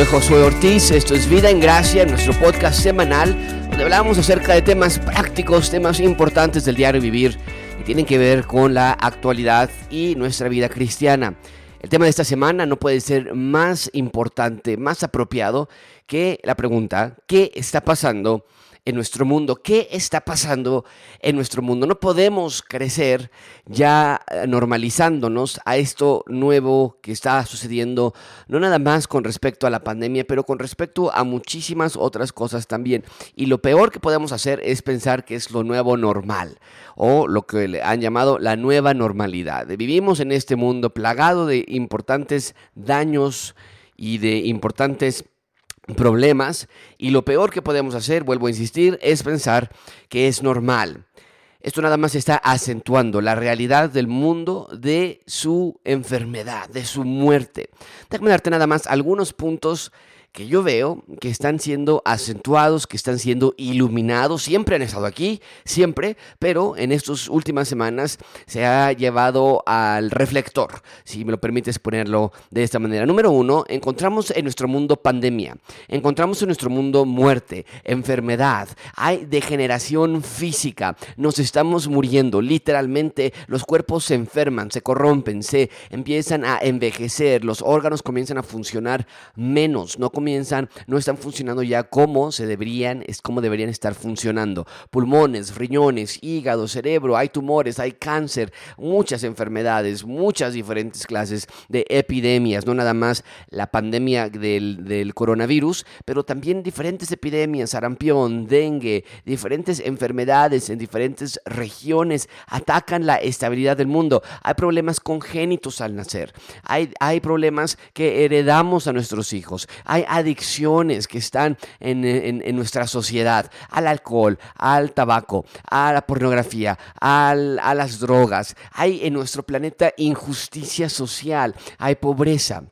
Soy Josué Ortiz, esto es Vida en Gracia, nuestro podcast semanal, donde hablamos acerca de temas prácticos, temas importantes del diario vivir y tienen que ver con la actualidad y nuestra vida cristiana. El tema de esta semana no puede ser más importante, más apropiado que la pregunta, ¿qué está pasando en nuestro mundo. ¿Qué está pasando en nuestro mundo? No podemos crecer ya eh, normalizándonos a esto nuevo que está sucediendo, no nada más con respecto a la pandemia, pero con respecto a muchísimas otras cosas también. Y lo peor que podemos hacer es pensar que es lo nuevo normal o lo que le han llamado la nueva normalidad. Vivimos en este mundo plagado de importantes daños y de importantes problemas y lo peor que podemos hacer, vuelvo a insistir, es pensar que es normal. Esto nada más está acentuando la realidad del mundo de su enfermedad, de su muerte. Déjame darte nada más algunos puntos que yo veo que están siendo acentuados, que están siendo iluminados, siempre han estado aquí, siempre, pero en estas últimas semanas se ha llevado al reflector, si me lo permites ponerlo de esta manera. Número uno, encontramos en nuestro mundo pandemia, encontramos en nuestro mundo muerte, enfermedad, hay degeneración física, nos estamos muriendo, literalmente los cuerpos se enferman, se corrompen, se empiezan a envejecer, los órganos comienzan a funcionar menos, no comienzan, no están funcionando ya como se deberían, es como deberían estar funcionando. Pulmones, riñones, hígado, cerebro, hay tumores, hay cáncer, muchas enfermedades, muchas diferentes clases de epidemias, no nada más la pandemia del, del coronavirus, pero también diferentes epidemias, sarampión, dengue, diferentes enfermedades en diferentes regiones atacan la estabilidad del mundo. Hay problemas congénitos al nacer, hay, hay problemas que heredamos a nuestros hijos, hay adicciones que están en, nuestra sociedad, al alcohol, al tabaco, a la pornografía, a las drogas. Hay en nuestro planeta injusticia social, hay pobreza.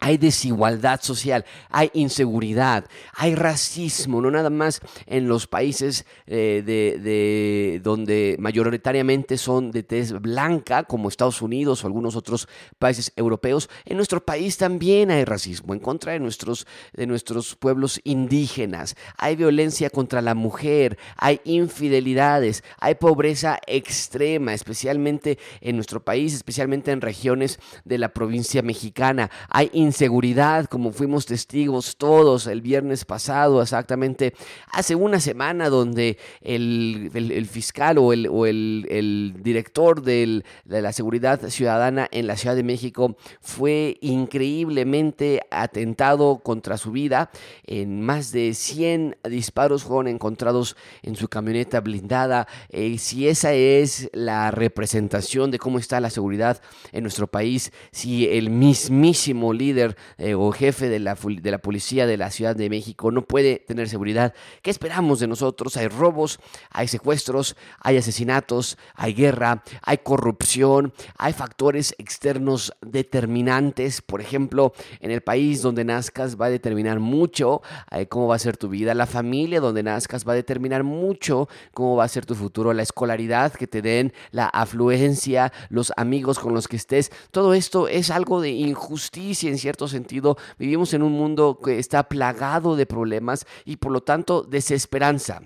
Hay desigualdad social, hay inseguridad, hay racismo, no nada más en los países eh, de, donde mayoritariamente son de tez blanca, como Estados Unidos o algunos otros países europeos. En nuestro país también hay racismo en contra de nuestros, de nuestros pueblos indígenas. Hay violencia contra la mujer, hay infidelidades, hay pobreza extrema, especialmente en nuestro país, especialmente en regiones de la provincia mexicana. Hay inseguridad, como fuimos testigos todos el viernes pasado, exactamente hace una semana, donde el, fiscal o el, o el, director de la seguridad ciudadana en la Ciudad de México fue increíblemente atentado contra su vida. En más de 100 disparos fueron encontrados en su camioneta blindada. Eh, si esa es la representación de cómo está la seguridad en nuestro país, si el mismísimo líder eh, o jefe de la, de la policía de la Ciudad de México no puede tener seguridad. ¿Qué esperamos de nosotros? Hay robos, hay secuestros, hay asesinatos, hay guerra, hay corrupción, hay factores externos determinantes. Por ejemplo, en el país donde nazcas va a determinar mucho eh, cómo va a ser tu vida. La familia donde nazcas va a determinar mucho cómo va a ser tu futuro. La escolaridad que te den, la afluencia, los amigos con los que estés. Todo esto es algo de injusticia en cierto sentido, vivimos en un mundo que está plagado de problemas y por lo tanto desesperanza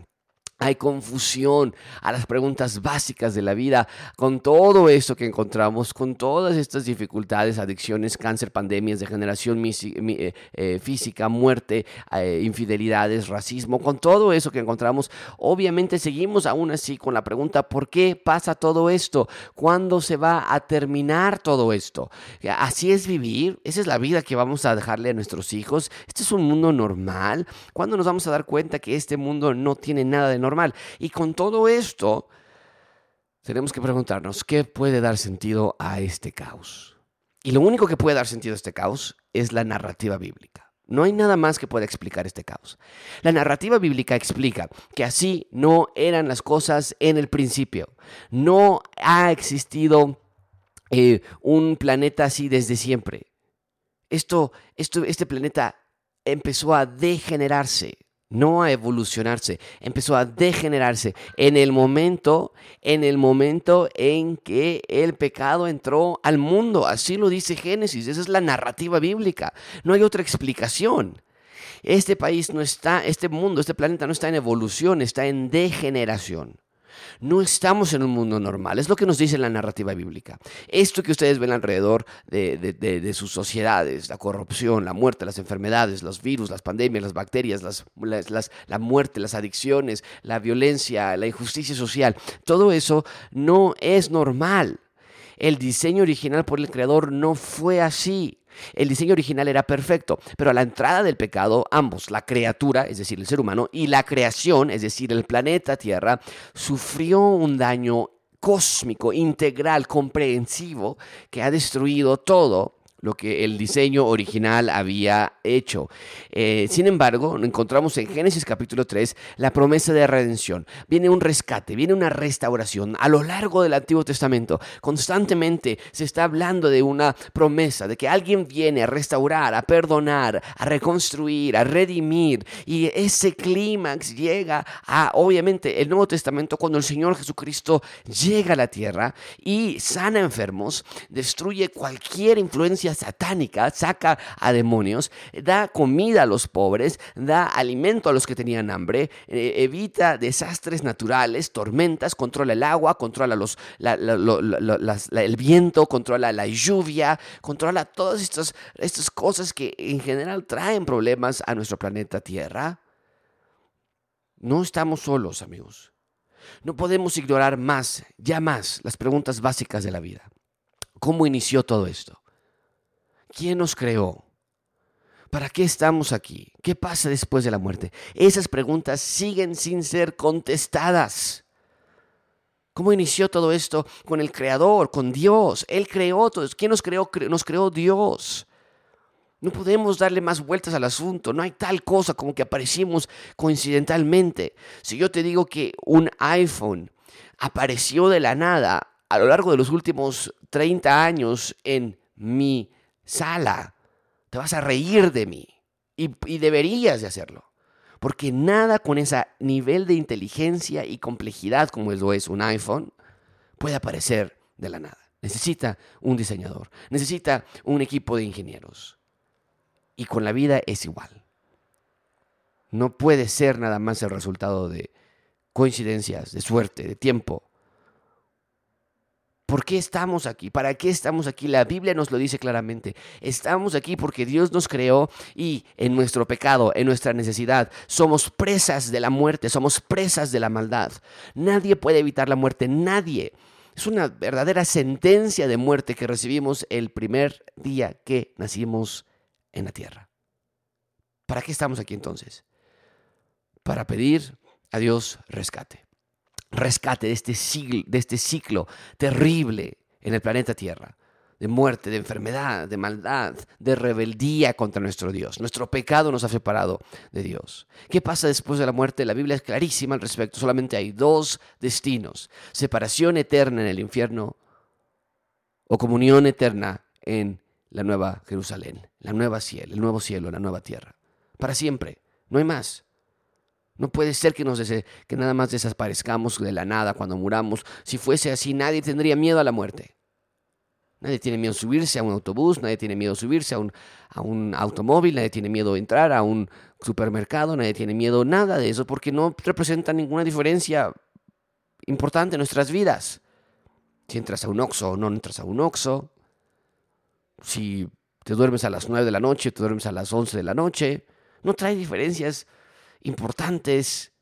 hay confusión a las preguntas básicas de la vida, con todo esto que encontramos, con todas estas dificultades, adicciones, cáncer, pandemias, degeneración eh, eh, física, muerte, eh, infidelidades, racismo, con todo eso que encontramos, obviamente seguimos aún así con la pregunta, ¿por qué pasa todo esto? ¿Cuándo se va a terminar todo esto? Así es vivir, esa es la vida que vamos a dejarle a nuestros hijos, este es un mundo normal, ¿cuándo nos vamos a dar cuenta que este mundo no tiene nada de normal? Y con todo esto, tenemos que preguntarnos, ¿qué puede dar sentido a este caos? Y lo único que puede dar sentido a este caos es la narrativa bíblica. No hay nada más que pueda explicar este caos. La narrativa bíblica explica que así no eran las cosas en el principio. No ha existido eh, un planeta así desde siempre. Esto, esto, este planeta empezó a degenerarse no a evolucionarse, empezó a degenerarse en el momento, en el momento en que el pecado entró al mundo. Así lo dice Génesis, esa es la narrativa bíblica. No hay otra explicación. Este país no está, este mundo, este planeta no está en evolución, está en degeneración. No estamos en un mundo normal, es lo que nos dice la narrativa bíblica. Esto que ustedes ven alrededor de, sus sociedades, la corrupción, la muerte, las enfermedades, los virus, las pandemias, las bacterias, la muerte, las adicciones, la violencia, la injusticia social, todo eso no es normal. El diseño original por el Creador no fue así. El diseño original era perfecto, pero a la entrada del pecado, ambos, la criatura, es decir, el ser humano, y la creación, es decir, el planeta Tierra, sufrió un daño cósmico, integral, comprensivo, que ha destruido todo lo que el diseño original había hecho. Eh, sin embargo, encontramos en Génesis capítulo 3 la promesa de redención. Viene un rescate, viene una restauración. A lo largo del Antiguo Testamento, constantemente se está hablando de una promesa, de que alguien viene a restaurar, a perdonar, a reconstruir, a redimir. Y ese clímax llega a, obviamente, el Nuevo Testamento cuando el Señor Jesucristo llega a la tierra y sana enfermos, destruye cualquier influencia satánica, saca a demonios, da comida a los pobres, da alimento a los que tenían hambre, eh, evita desastres naturales, tormentas, controla el agua, controla los, el viento, controla la lluvia, controla todas estas, estas cosas que en general traen problemas a nuestro planeta Tierra. No estamos solos, amigos. No podemos ignorar más, ya más, las preguntas básicas de la vida. ¿Cómo inició todo esto? ¿Quién nos creó? ¿Para qué estamos aquí? ¿Qué pasa después de la muerte? Esas preguntas siguen sin ser contestadas. ¿Cómo inició todo esto con el Creador, con Dios? Él creó todo. ¿Quién nos creó? Nos creó Dios. No podemos darle más vueltas al asunto. No hay tal cosa como que aparecimos coincidentalmente. Si yo te digo que un iPhone apareció de la nada a lo largo de los últimos 30 años en mi sala, te vas a reír de mí y, deberías de hacerlo. Porque nada con ese nivel de inteligencia y complejidad como lo es un iPhone puede aparecer de la nada. Necesita un diseñador, necesita un equipo de ingenieros. Y con la vida es igual. No puede ser nada más el resultado de coincidencias, de suerte, de tiempo. ¿Por qué estamos aquí? ¿Para qué estamos aquí? La Biblia nos lo dice claramente. Estamos aquí porque Dios nos creó y en nuestro pecado, en nuestra necesidad, somos presas de la muerte, somos presas de la maldad. Nadie puede evitar la muerte, nadie. Es una verdadera sentencia de muerte que recibimos el primer día que nacimos en la tierra. ¿Para qué estamos aquí entonces? Para pedir a Dios rescate rescate de este, de este ciclo terrible en el planeta Tierra, de muerte, de enfermedad, de maldad, de rebeldía contra nuestro Dios. Nuestro pecado nos ha separado de Dios. ¿Qué pasa después de la muerte? La Biblia es clarísima al respecto. Solamente hay dos destinos. Separación eterna en el infierno o comunión eterna en la nueva Jerusalén, la nueva cielo, el nuevo cielo, la nueva tierra. Para siempre. No hay más. No puede ser que, nos nada más desaparezcamos de la nada cuando muramos. Si fuese así, nadie tendría miedo a la muerte. Nadie tiene miedo a subirse a un autobús, nadie tiene miedo a subirse a un, a automóvil, nadie tiene miedo a entrar a un supermercado, nadie tiene miedo nada de eso porque no representa ninguna diferencia importante en nuestras vidas. Si entras a un Oxxo o no entras a un Oxxo, si te duermes a las 9 de la noche, te duermes a las 11 de la noche, no trae diferencias importantes,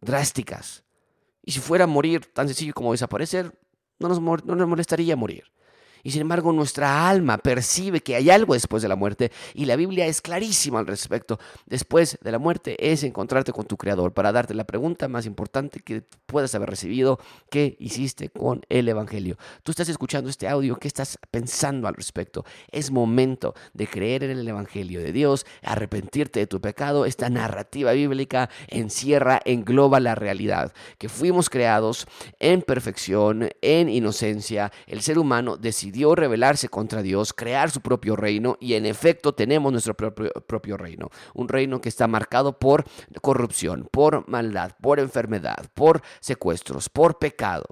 drásticas. Y si fuera a morir tan sencillo como desaparecer, no nos, no nos molestaría morir. Y sin embargo nuestra alma percibe que hay algo después de la muerte y la Biblia es clarísima al respecto. Después de la muerte es encontrarte con tu Creador para darte la pregunta más importante que puedas haber recibido. ¿Qué hiciste con el Evangelio? Tú estás escuchando este audio, ¿qué estás pensando al respecto? Es momento de creer en el Evangelio de Dios, arrepentirte de tu pecado. Esta narrativa bíblica encierra, engloba la realidad, que fuimos creados en perfección, en inocencia. El ser humano decidió decidió rebelarse contra Dios, crear su propio reino y en efecto tenemos nuestro propio, reino. Un reino que está marcado por corrupción, por maldad, por enfermedad, por secuestros, por pecado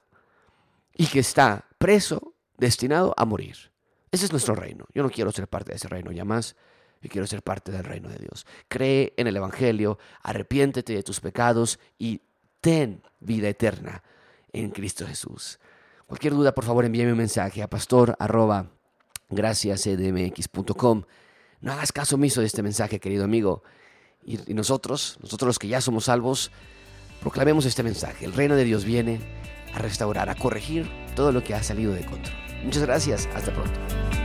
y que está preso, destinado a morir. Ese es nuestro reino. Yo no quiero ser parte de ese reino ya más. Yo quiero ser parte del reino de Dios. Cree en el Evangelio, arrepiéntete de tus pecados y ten vida eterna en Cristo Jesús. Cualquier duda, por favor, envíame un mensaje a pastor arroba No hagas caso omiso de este mensaje, querido amigo. Y, y nosotros, nosotros los que ya somos salvos, proclamemos este mensaje. El reino de Dios viene a restaurar, a corregir todo lo que ha salido de control. Muchas gracias. Hasta pronto.